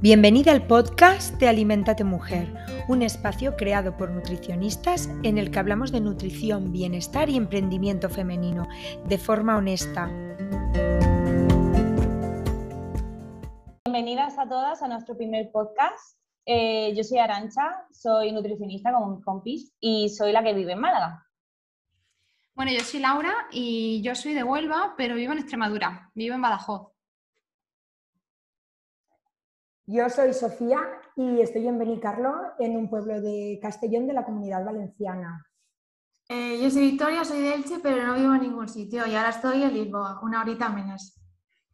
Bienvenida al podcast de Alimentate Mujer, un espacio creado por nutricionistas en el que hablamos de nutrición, bienestar y emprendimiento femenino de forma honesta. Bienvenidas a todas a nuestro primer podcast. Eh, yo soy Arancha, soy nutricionista como mis compis y soy la que vive en Málaga. Bueno, yo soy Laura y yo soy de Huelva, pero vivo en Extremadura, vivo en Badajoz. Yo soy Sofía y estoy en Benicarlo, en un pueblo de Castellón de la Comunidad Valenciana. Eh, yo soy Victoria, soy de Elche, pero no vivo en ningún sitio y ahora estoy en Lisboa, una horita menos.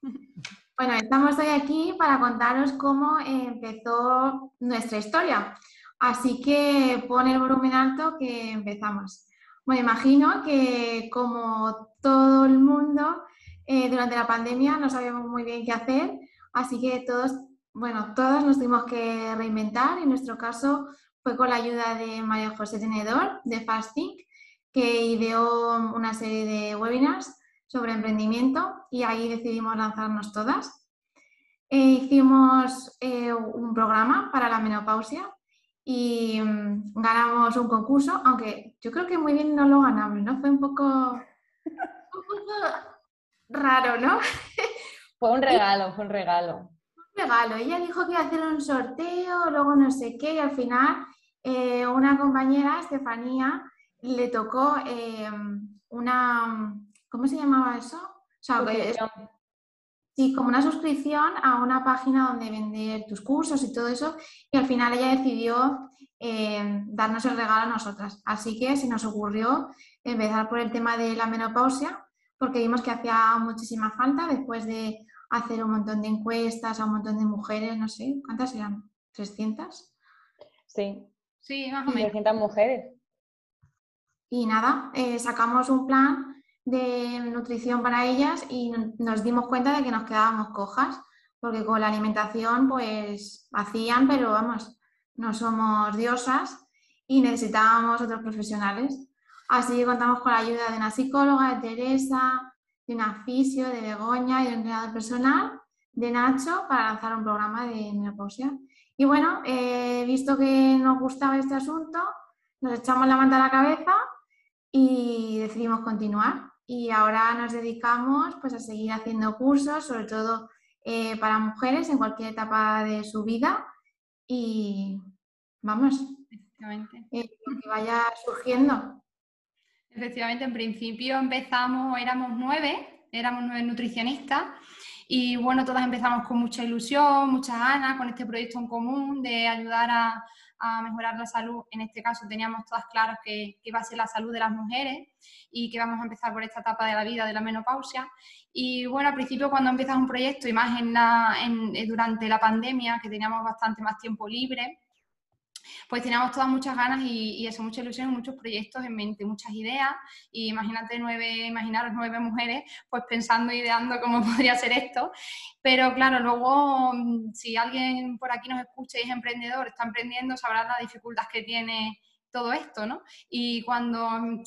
bueno, estamos hoy aquí para contaros cómo empezó nuestra historia. Así que pon el volumen alto que empezamos. Bueno, imagino que como todo el mundo, eh, durante la pandemia no sabíamos muy bien qué hacer, así que todos bueno, todas nos tuvimos que reinventar. En nuestro caso fue con la ayuda de María José Tenedor de Fasting, que ideó una serie de webinars sobre emprendimiento y ahí decidimos lanzarnos todas. E hicimos eh, un programa para la menopausia y mm, ganamos un concurso, aunque yo creo que muy bien no lo ganamos, ¿no? Fue un poco, un poco raro, ¿no? Fue un regalo, fue un regalo regalo. Ella dijo que iba a hacer un sorteo, luego no sé qué, y al final eh, una compañera, Estefanía, le tocó eh, una, ¿cómo se llamaba eso? sí, como una suscripción a una página donde vender tus cursos y todo eso, y al final ella decidió eh, darnos el regalo a nosotras. Así que se nos ocurrió empezar por el tema de la menopausia, porque vimos que hacía muchísima falta después de hacer un montón de encuestas a un montón de mujeres, no sé, ¿cuántas eran? ¿300? Sí. Sí, más o menos. 300 mujeres. Y nada, eh, sacamos un plan de nutrición para ellas y nos dimos cuenta de que nos quedábamos cojas, porque con la alimentación pues hacían, pero vamos, no somos diosas y necesitábamos otros profesionales. Así que contamos con la ayuda de una psicóloga, de Teresa, de una fisio, de Begoña y de un entrenador personal, de Nacho, para lanzar un programa de menopausia. Y bueno, eh, visto que nos gustaba este asunto, nos echamos la manta a la cabeza y decidimos continuar. Y ahora nos dedicamos pues, a seguir haciendo cursos, sobre todo eh, para mujeres en cualquier etapa de su vida. Y vamos, eh, que vaya surgiendo. Efectivamente, en principio empezamos, éramos nueve, éramos nueve nutricionistas y bueno, todas empezamos con mucha ilusión, muchas ganas, con este proyecto en común de ayudar a, mejorar la salud. En este caso teníamos todas claras que, iba a ser la salud de las mujeres y que vamos a empezar por esta etapa de la vida de la menopausia. Y bueno, al principio cuando empiezas un proyecto y más en durante la pandemia, que teníamos bastante más tiempo libre, pues teníamos todas muchas ganas y, eso, mucha ilusión, muchos proyectos en mente, muchas ideas. Y imagínate nueve, imaginaros nueve mujeres, pues pensando, ideando cómo podría ser esto. Pero claro, luego, mm, si alguien por aquí nos escucha y es emprendedor, está emprendiendo, sabrá la dificultad que tiene todo esto, ¿no? Y cuando mm,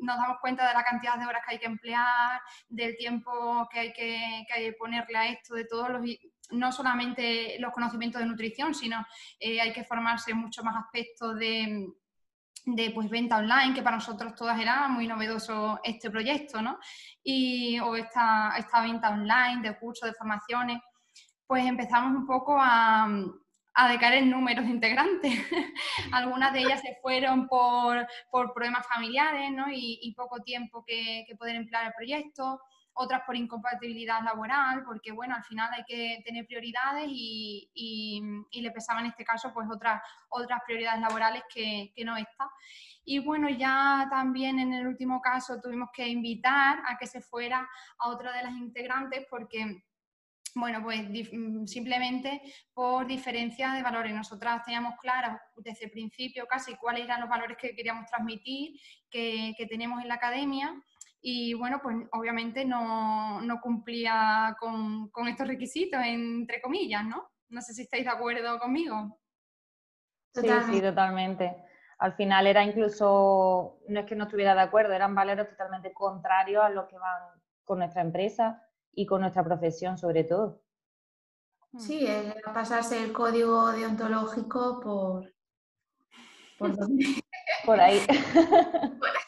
nos damos cuenta de la cantidad de horas que hay que emplear, del tiempo que hay que, que, hay que ponerle a esto, de todos los no solamente los conocimientos de nutrición, sino eh, hay que formarse en muchos más aspectos de, pues, venta online, que para nosotros todas era muy novedoso este proyecto, ¿no? Y, o esta, esta venta online de cursos, de formaciones, pues empezamos un poco a, a decaer en números de integrantes. Algunas de ellas se fueron por, problemas familiares ¿no? y, poco tiempo que, que poder emplear el proyecto otras por incompatibilidad laboral, porque bueno, al final hay que tener prioridades y, y, le pesaba en este caso pues otras, otras prioridades laborales que, que, no esta. Y bueno, ya también en el último caso tuvimos que invitar a que se fuera a otra de las integrantes porque bueno, pues simplemente por diferencia de valores. Nosotras teníamos claro desde el principio casi cuáles eran los valores que queríamos transmitir, que, que tenemos en la academia y bueno, pues obviamente no, cumplía con, estos requisitos, entre comillas, ¿no? No sé si estáis de acuerdo conmigo. Sí, sí, totalmente. Al final era incluso, no es que no estuviera de acuerdo, eran valores totalmente contrarios a lo que van con nuestra empresa y con nuestra profesión sobre todo. Sí, el pasarse el código deontológico por, por, por ahí.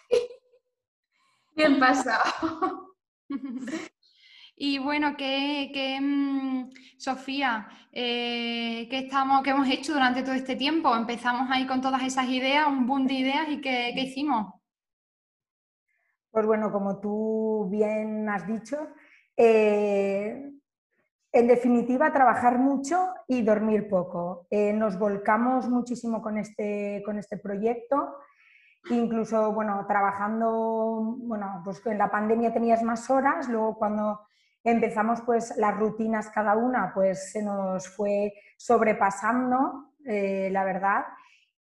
Bien pasado. Y bueno, que, mm, Sofía, eh, ¿qué, estamos, ¿qué hemos hecho durante todo este tiempo? Empezamos ahí con todas esas ideas, un boom de ideas y ¿qué, hicimos? Pues bueno, como tú bien has dicho, eh, en definitiva, trabajar mucho y dormir poco. Eh, nos volcamos muchísimo con este, con este proyecto. Incluso, bueno, trabajando, bueno, pues en la pandemia tenías más horas, luego cuando empezamos pues las rutinas cada una, pues se nos fue sobrepasando, eh, la verdad.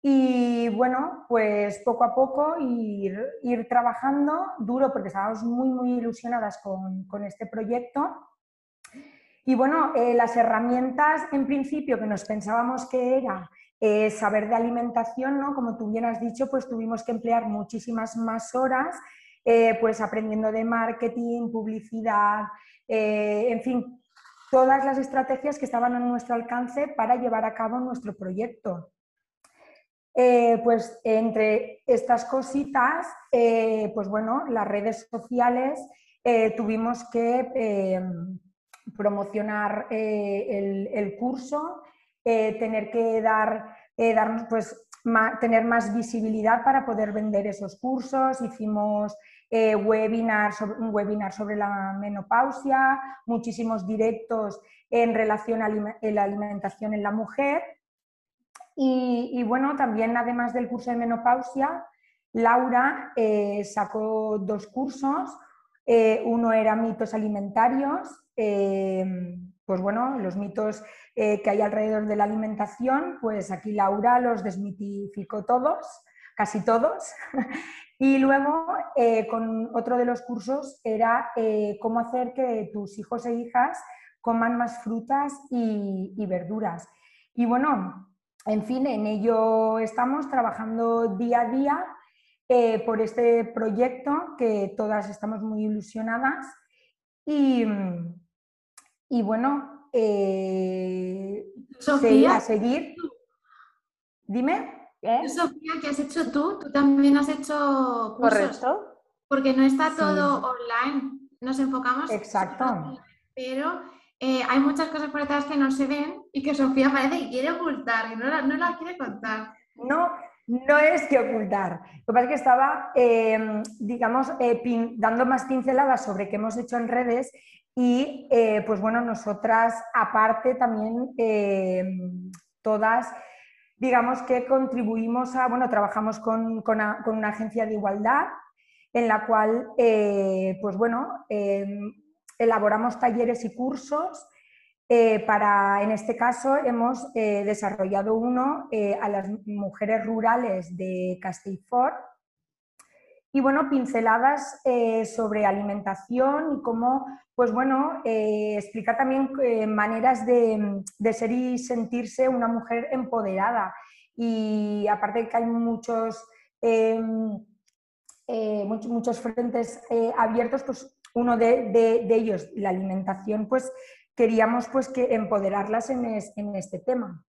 Y bueno, pues poco a poco ir, ir trabajando duro porque estábamos muy, muy ilusionadas con, con este proyecto y bueno, eh, las herramientas en principio que nos pensábamos que era eh, saber de alimentación, ¿no? como tú bien has dicho, pues tuvimos que emplear muchísimas más horas eh, pues aprendiendo de marketing, publicidad, en fin, todas las estrategias que estaban a nuestro alcance para llevar a cabo nuestro proyecto. pues entre estas cositas, pues bueno, las redes sociales tuvimos que promocionar eh, el, curso, eh, tener que dar, eh, darnos, pues, tener más visibilidad para poder vender esos cursos. Hicimos webinar un webinar sobre la menopausia, muchísimos directos en relación a la alimentación en la mujer. Y, bueno, también además del curso de menopausia, Laura sacó dos cursos. uno era mitos alimentarios pues bueno, los mitos eh, que hay alrededor de la alimentación, pues aquí Laura los desmitificó todos, casi todos. y luego, eh, con otro de los cursos era eh, cómo hacer que tus hijos e hijas coman más frutas y, y verduras. Y bueno, en fin, en ello estamos trabajando día a día por este proyecto que todas estamos muy ilusionadas y, y bueno, eh, Sofía, a seguir. Dime. ¿eh? Sofía, ¿qué has hecho tú? Tú también has hecho cursos. Correcto. Porque no está todo online. Nos enfocamos. Exacto. Pero eh, hay muchas cosas por detrás que no se ven y que Sofía parece que quiere ocultar, y no las no quiere contar. No, no es que ocultar. Lo que pasa es que estaba, em, digamos, eh, dando más pinceladas sobre qué hemos hecho en redes y, eh, pues bueno, nosotras aparte también em, todas, digamos que contribuimos a, bueno, trabajamos con, una, agencia de igualdad en la cual, eh, pues bueno, em, elaboramos talleres y cursos eh, para, en este caso, hemos eh, desarrollado uno eh, a las mujeres rurales de Castellfort y, bueno, pinceladas sobre alimentación y cómo, pues bueno, explicar también maneras de, ser y sentirse una mujer empoderada. Y aparte de que hay muchos, em, muchos, muchos, frentes abiertos, pues uno de, de ellos, la alimentación, pues queríamos pues que empoderarlas en, este tema.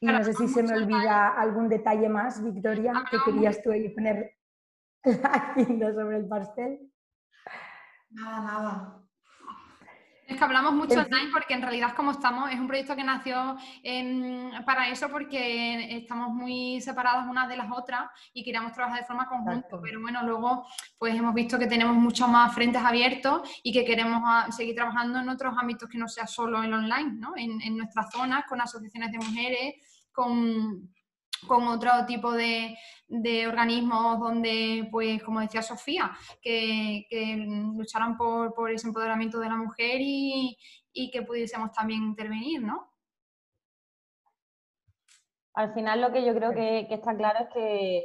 Y no sé si se me olvida algún detalle más, Victoria, que querías tú ahí poner la sobre el pastel. Nada, nada. Es que hablamos mucho online porque en realidad como estamos, es un proyecto que nació para eso porque estamos muy separadas unas de las otras y queríamos trabajar de forma conjunta. Pero bueno, luego pues hemos visto que tenemos muchos más frentes abiertos y que queremos ah, seguir trabajando en otros ámbitos que no sea solo el online, ¿no? En, en nuestras zonas, con asociaciones de mujeres, con con otro tipo de, organismos donde, pues, como decía Sofía, que, lucharan por, ese empoderamiento de la mujer y, que pudiésemos también intervenir, ¿no? Al final lo que yo creo que, está claro es que,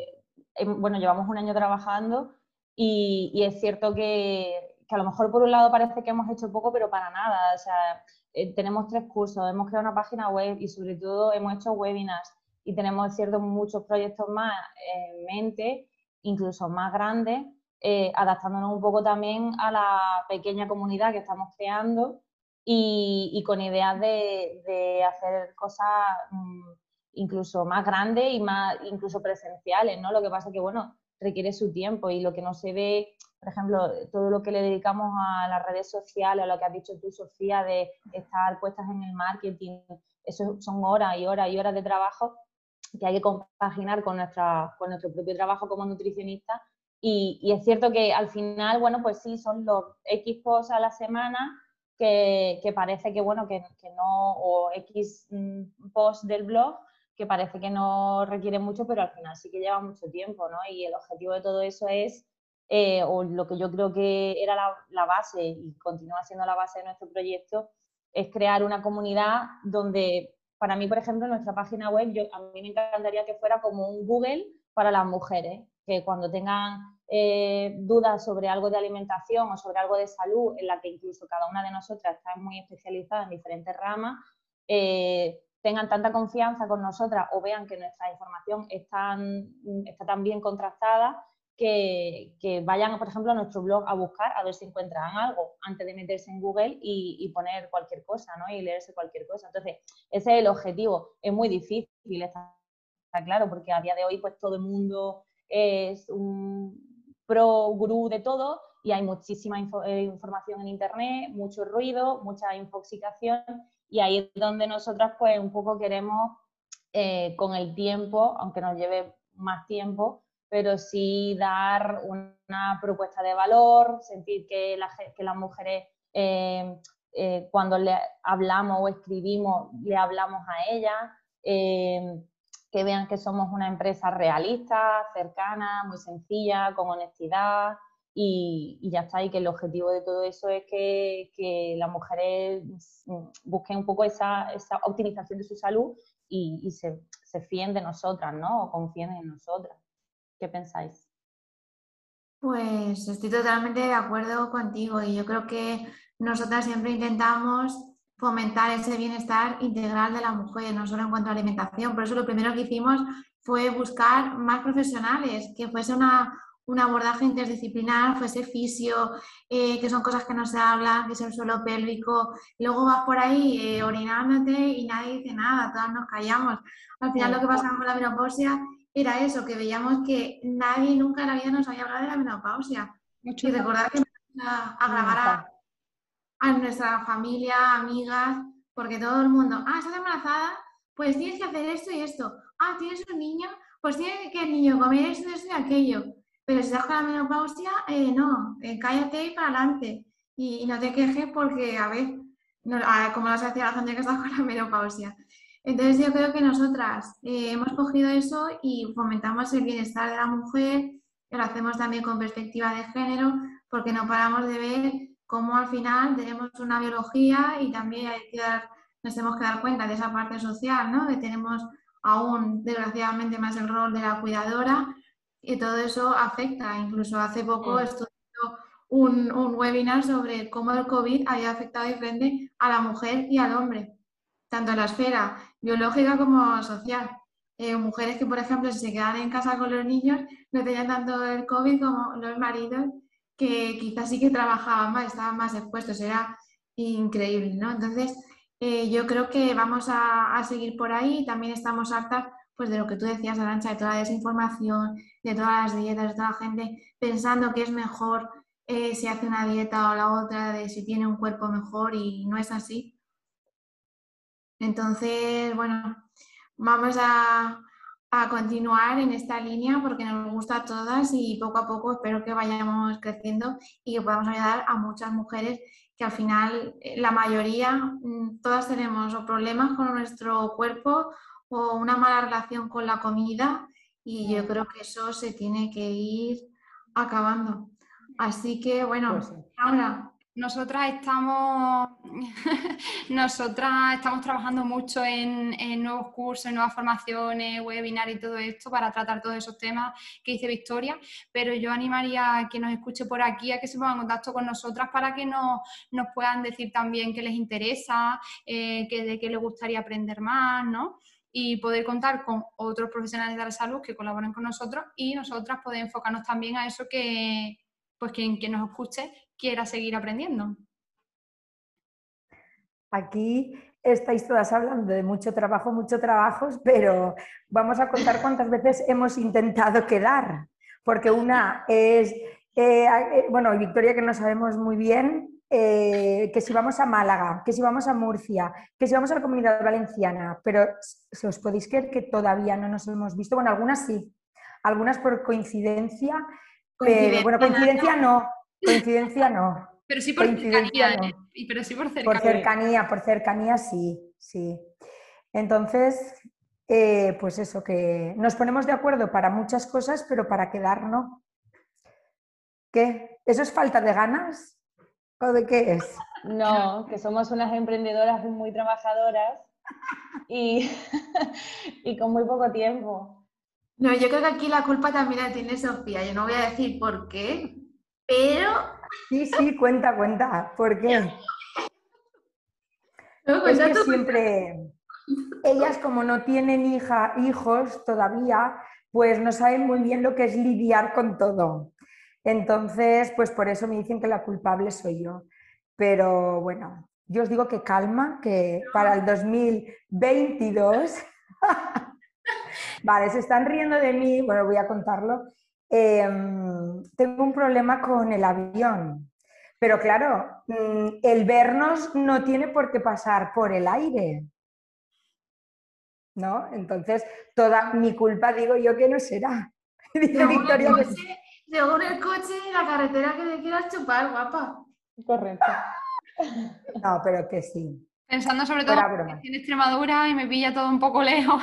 eh, bueno, llevamos un año trabajando y, es cierto que, a lo mejor por un lado parece que hemos hecho poco, pero para nada. O sea, eh, tenemos tres cursos, hemos creado una página web y sobre todo hemos hecho webinars y tenemos ciertos muchos proyectos más en mente, incluso más grandes, eh, adaptándonos un poco también a la pequeña comunidad que estamos creando y, con ideas de, hacer cosas mm, incluso más grandes y más incluso presenciales, ¿no? Lo que pasa es que, bueno, requiere su tiempo y lo que no se ve, por ejemplo, todo lo que le dedicamos a las redes sociales, a lo que has dicho tú, Sofía, de estar puestas en el marketing, eso son horas y horas y horas de trabajo que hay que compaginar con, nuestra, con nuestro propio trabajo como nutricionista. Y, es cierto que al final, bueno, pues sí, son los X posts a la semana que, que parece que, bueno, que, que, no, o X mm, posts del blog que parece que no requiere mucho, pero al final sí que lleva mucho tiempo, ¿no? Y el objetivo de todo eso es, eh, o lo que yo creo que era la, base y continúa siendo la base de nuestro proyecto, es crear una comunidad donde, para mí, por ejemplo, nuestra página web, yo, a mí me encantaría que fuera como un Google para las mujeres, que cuando tengan eh, dudas sobre algo de alimentación o sobre algo de salud, en la que incluso cada una de nosotras está muy especializada en diferentes ramas, eh, tengan tanta confianza con nosotras o vean que nuestra información está tan bien contrastada que, vayan, por ejemplo, a nuestro blog a buscar a ver si encuentran algo antes de meterse en Google y, poner cualquier cosa, ¿no? Y leerse cualquier cosa. Entonces, ese es el objetivo. Es muy difícil, está, claro, porque a día de hoy, pues todo el mundo es un pro gurú de todo y hay muchísima eh, información en Internet, mucho ruido, mucha infoxicación y ahí es donde nosotras pues un poco queremos eh, con el tiempo, aunque nos lleve más tiempo, pero sí dar una propuesta de valor, sentir que, que las mujeres eh, cuando le hablamos o escribimos, le hablamos a ellas, que vean que somos una empresa realista, cercana, muy sencilla, con honestidad, y, ya está, y que el objetivo de todo eso es que, que las mujeres mm, busquen un poco esa, esa optimización de su salud y, se, se, fíen de nosotras, ¿no? O confíen en nosotras. ¿Qué pensáis? Pues estoy totalmente de acuerdo contigo y yo creo que nosotras siempre intentamos fomentar ese bienestar integral de la mujer, no solo en cuanto a alimentación. Por eso lo primero que hicimos fue buscar más profesionales, que fuese una, un abordaje interdisciplinar, fuese fisio, eh, que son cosas que no se hablan, que es el suelo pélvico, luego vas por ahí eh, orinándote y nadie dice nada, todas nos callamos. Al final lo que pasaba con la menopausia era eso, que veíamos que nadie nunca en la vida nos había hablado de la menopausia. y recordar que a, a grabar a, a, nuestra familia, amigas, porque todo el mundo, ah, estás embarazada, pues tienes que hacer esto y esto. Ah, tienes un niño, pues tiene que el niño comer esto, esto y aquello. Pero si estás con la menopausia, eh, no, eh, cállate y para adelante. Y, no te quejes porque, a ver, no, como lo hacía la gente que está con la menopausia. Entonces yo creo que nosotras eh, hemos cogido eso y fomentamos el bienestar de la mujer, lo hacemos también con perspectiva de género, porque no paramos de ver cómo al final tenemos una biología y también hay que dar, nos tenemos que dar cuenta de esa parte social, ¿no? que tenemos aún desgraciadamente más el rol de la cuidadora y todo eso afecta. Incluso hace poco mm. estuve un, un, webinar sobre cómo el COVID había afectado diferente a la mujer y al hombre, tanto en la esfera biológica como social. Eh, mujeres que, por ejemplo, si se quedaban en casa con los niños, no tenían tanto el COVID como los maridos, que quizás sí que trabajaban más, estaban más expuestos. Era increíble, ¿no? Entonces, eh, yo creo que vamos a, a seguir por ahí. También estamos hartas pues de lo que tú decías, Arancha, de toda la desinformación, de todas las dietas, de toda la gente pensando que es mejor eh, si hace una dieta o la otra, de si tiene un cuerpo mejor y no es así. Entonces, bueno, vamos a, a continuar en esta línea porque nos gusta a todas y poco a poco espero que vayamos creciendo y que podamos ayudar a muchas mujeres que al final eh, la mayoría, mm, todas tenemos o problemas con nuestro cuerpo o una mala relación con la comida y yo creo que eso se tiene que ir acabando. Así que bueno, pues ahora nosotras estamos, nosotras estamos trabajando mucho en, nuevos cursos, en nuevas formaciones, webinar y todo esto para tratar todos esos temas que dice Victoria, pero yo animaría a que nos escuche por aquí, a que se pongan en contacto con nosotras para que nos, nos puedan decir también qué les interesa, eh, de qué les gustaría aprender más, ¿no? Y poder contar con otros profesionales de la salud que colaboren con nosotros y nosotras poder enfocarnos también a eso que, pues quien, nos escuche quiera seguir aprendiendo. Aquí estáis todas hablando de mucho trabajo, mucho trabajo, pero vamos a contar cuántas veces hemos intentado quedar, porque una es, eh, eh, bueno, Victoria que no sabemos muy bien, eh, que si vamos a Málaga, que si vamos a Murcia, que si vamos a la comunidad valenciana, pero si os podéis creer que todavía no nos hemos visto, bueno, algunas sí, algunas por coincidencia, pero bueno, coincidencia no, coincidencia no. Pero sí por cercanía, ¿eh? pero sí por cercanía. Por cercanía, por cercanía sí, sí. Entonces, eh, pues eso, que nos ponemos de acuerdo para muchas cosas, pero para quedar no. ¿Qué? ¿Eso es falta de ganas? ¿O de qué es? No, que somos unas emprendedoras muy trabajadoras y, y con muy poco tiempo. No, yo creo que aquí la culpa también la tiene Sofía. Yo no voy a decir por qué, pero Sí, sí, cuenta, cuenta. ¿Por qué? es que siempre, ellas como no tienen hija, hijos todavía, pues no saben muy bien lo que es lidiar con todo. Entonces, pues por eso me dicen que la culpable soy yo. Pero bueno, yo os digo que calma, que para el 2022... vale, se están riendo de mí, bueno, voy a contarlo. Em, tengo un problema con el avión. Pero claro, mm, el vernos no tiene por qué pasar por el aire. ¿No? Entonces, toda mi culpa digo yo que no será. Dice Victoria coche, Según el coche y la carretera que te quieras chupar, guapa. Correcto. No, pero que sí. Pensando sobre todo en Extremadura y me pilla todo un poco lejos.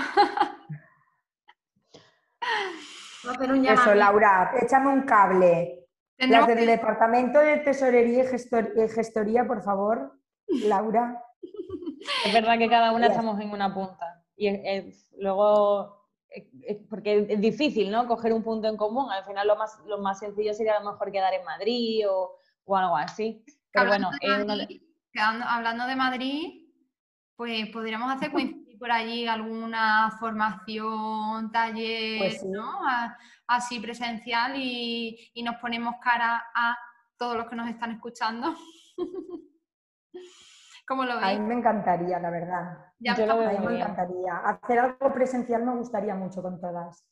Eso, Laura, échame un cable. Las del Departamento de Tesorería y Gestoría, por favor, Laura. Es verdad que cada una estamos en una punta. Y luego, porque es difícil, ¿no? Coger un punto en común. Al final lo más, lo más sencillo sería a lo mejor quedar en Madrid o, algo así. Pero hablando bueno, de hablando de Madrid, pues podríamos hacer por allí alguna formación, taller, pues ¿no? así presencial y, nos ponemos cara a todos los que nos están escuchando. ¿Cómo lo veis? A mí me encantaría, la verdad. Yo lo veo a mí me encantaría. Hacer algo presencial me gustaría mucho con todas.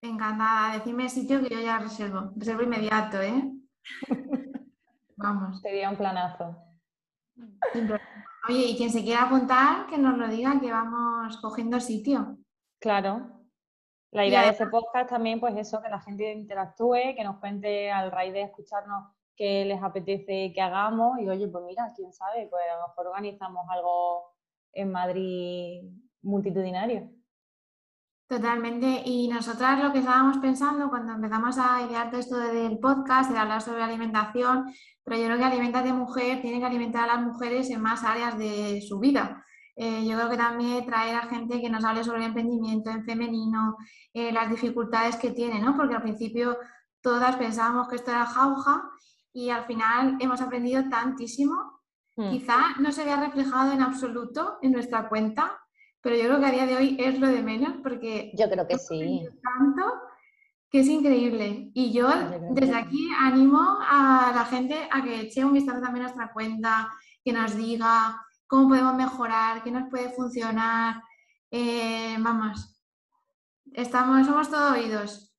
Encantada. Decime sitio que yo ya reservo. Reservo inmediato, ¿eh? Vamos. Sería un planazo. Oye, y quien se quiera apuntar, que nos lo diga, que vamos cogiendo sitio. Claro. La idea de ese podcast también, pues eso, que la gente interactúe, que nos cuente al raíz de escucharnos qué les apetece que hagamos. Y oye, pues mira, quién sabe, pues a lo mejor organizamos algo en Madrid multitudinario. Totalmente. Y nosotras lo que estábamos pensando cuando empezamos a idear todo esto del podcast, de hablar sobre alimentación, pero yo creo que Alimentate Mujer tiene que alimentar a las mujeres en más áreas de su vida. Eh, yo creo que también traer a gente que nos hable sobre el emprendimiento en femenino, eh, las dificultades que tiene, ¿no? Porque al principio todas pensábamos que esto era jauja y al final hemos aprendido tantísimo. Hmm. Quizá no se vea reflejado en absoluto en nuestra cuenta, pero yo creo que a día de hoy es lo de menos porque... Yo creo que sí. Tanto que es increíble. Y yo desde aquí animo a la gente a que eche un vistazo también a nuestra cuenta, que nos diga cómo podemos mejorar, qué nos puede funcionar. Eh, vamos, estamos, somos todos oídos.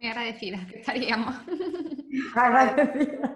Muy agradecida que estaríamos.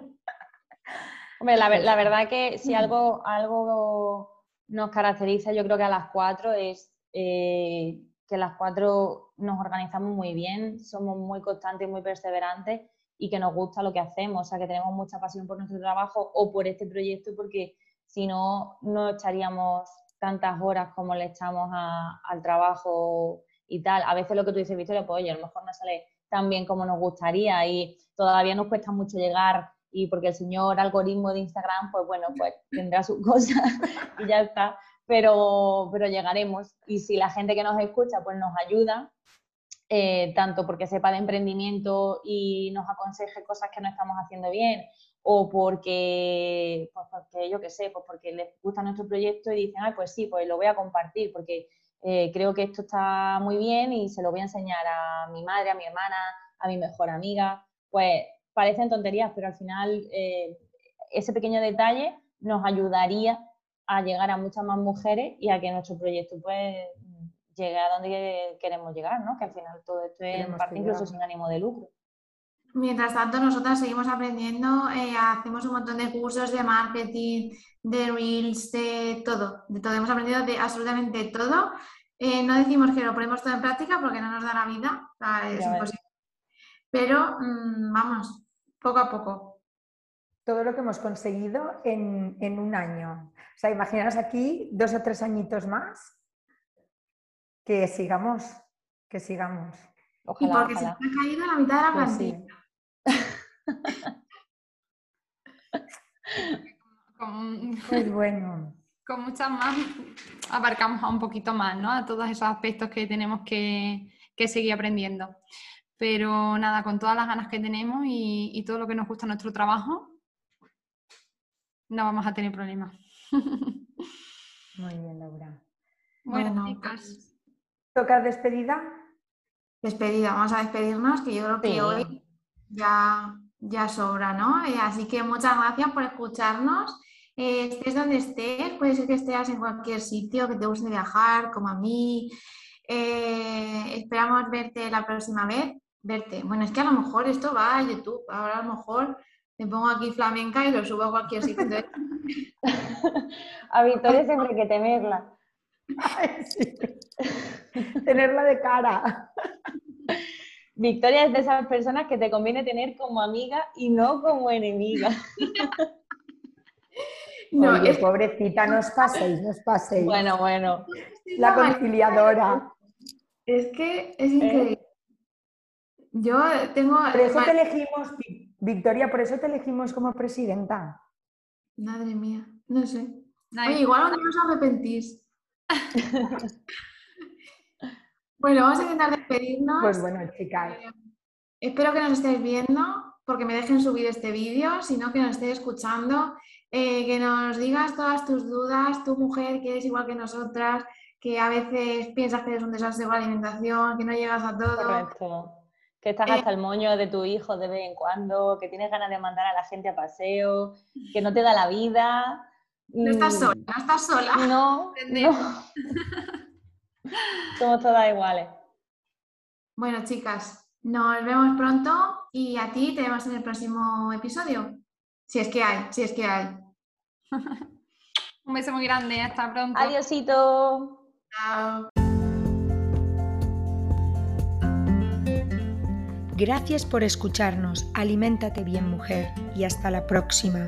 Hombre, la, la, verdad que si algo, algo nos caracteriza, yo creo que a las cuatro es eh, que las cuatro nos organizamos muy bien, somos muy constantes muy perseverantes y que nos gusta lo que hacemos, o sea, que tenemos mucha pasión por nuestro trabajo o por este proyecto, porque si no, no echaríamos tantas horas como le echamos al trabajo y tal. A veces lo que tú dices, Victoria, pues oye, a lo mejor no sale tan bien como nos gustaría y todavía nos cuesta mucho llegar y porque el señor algoritmo de Instagram, pues bueno, pues tendrá sus cosas y ya está, pero, pero llegaremos. Y si la gente que nos escucha, pues nos ayuda, eh, tanto porque sepa de emprendimiento y nos aconseje cosas que no estamos haciendo bien, o porque, pues porque yo qué sé, pues porque les gusta nuestro proyecto y dicen, ay, pues sí, pues lo voy a compartir, porque eh, creo que esto está muy bien y se lo voy a enseñar a mi madre, a mi hermana, a mi mejor amiga, pues parecen tonterías, pero al final eh, ese pequeño detalle nos ayudaría a llegar a muchas más mujeres y a que nuestro proyecto pues llegue a donde queremos llegar, ¿no? Que al final todo esto es en parte incluso sin ánimo de lucro. Mientras tanto, nosotras seguimos aprendiendo, eh, hacemos un montón de cursos de marketing, de reels, de todo, de todo. Hemos aprendido de absolutamente todo. Eh, no decimos que lo ponemos todo en práctica porque no nos da la vida, es imposible. Pero mm, vamos, poco a poco. Todo lo que hemos conseguido en, en un año. O sea, imaginaos aquí dos o tres añitos más que sigamos, que sigamos. y porque se ha caído la mitad de la pues plantilla. con, pues bueno. Con muchas más, abarcamos un poquito más, ¿no? A todos esos aspectos que tenemos que, seguir aprendiendo. Pero nada, con todas las ganas que tenemos y, todo lo que nos gusta nuestro trabajo, no vamos a tener problemas. Muy bien, Laura. Bueno, chicas. Pues ¿Toca despedida? Despedida, vamos a despedirnos, que yo creo que hoy ya, ya sobra, ¿no? Eh, así que muchas gracias por escucharnos. Eh, estés donde estés, puede ser que estés en cualquier sitio, que te guste viajar, como a mí. Eh, esperamos verte la próxima vez. Verte. Bueno, es que a lo mejor esto va a YouTube. Ahora a lo mejor me pongo aquí flamenca y lo subo a cualquier sitio. a Victoria siempre hay que temerla. Tenerla de cara. Victoria es de esas personas que te conviene tener como amiga y no como enemiga. No, Oye, pobrecita, no os paséis, no os paséis. Bueno, bueno. La conciliadora. Es que es increíble. Yo tengo. Por eso te elegimos, Victoria, por eso te elegimos como presidenta. Madre mía, no sé. Oye, igual no os arrepentís. Bueno, vamos a intentar despedirnos. Pues bueno, chicas. Eh, espero que nos estéis viendo, porque me dejen subir este vídeo, sino que nos estéis escuchando, eh, que nos digas todas tus dudas, tu mujer que es igual que nosotras, que a veces piensas que eres un desastre con la alimentación, que no llegas a todo. Correcto. Que estás hasta el moño de tu hijo de vez en cuando, que tienes ganas de mandar a la gente a paseo, que no te da la vida. No estás mm. sola, no estás sola. No, no. Somos todas iguales. Bueno, chicas, nos vemos pronto y a ti te vemos en el próximo episodio. Si es que hay, si es que hay. Un beso muy grande, hasta pronto. Adiósito. Chao. Gracias por escucharnos. Aliméntate bien, mujer, y hasta la próxima.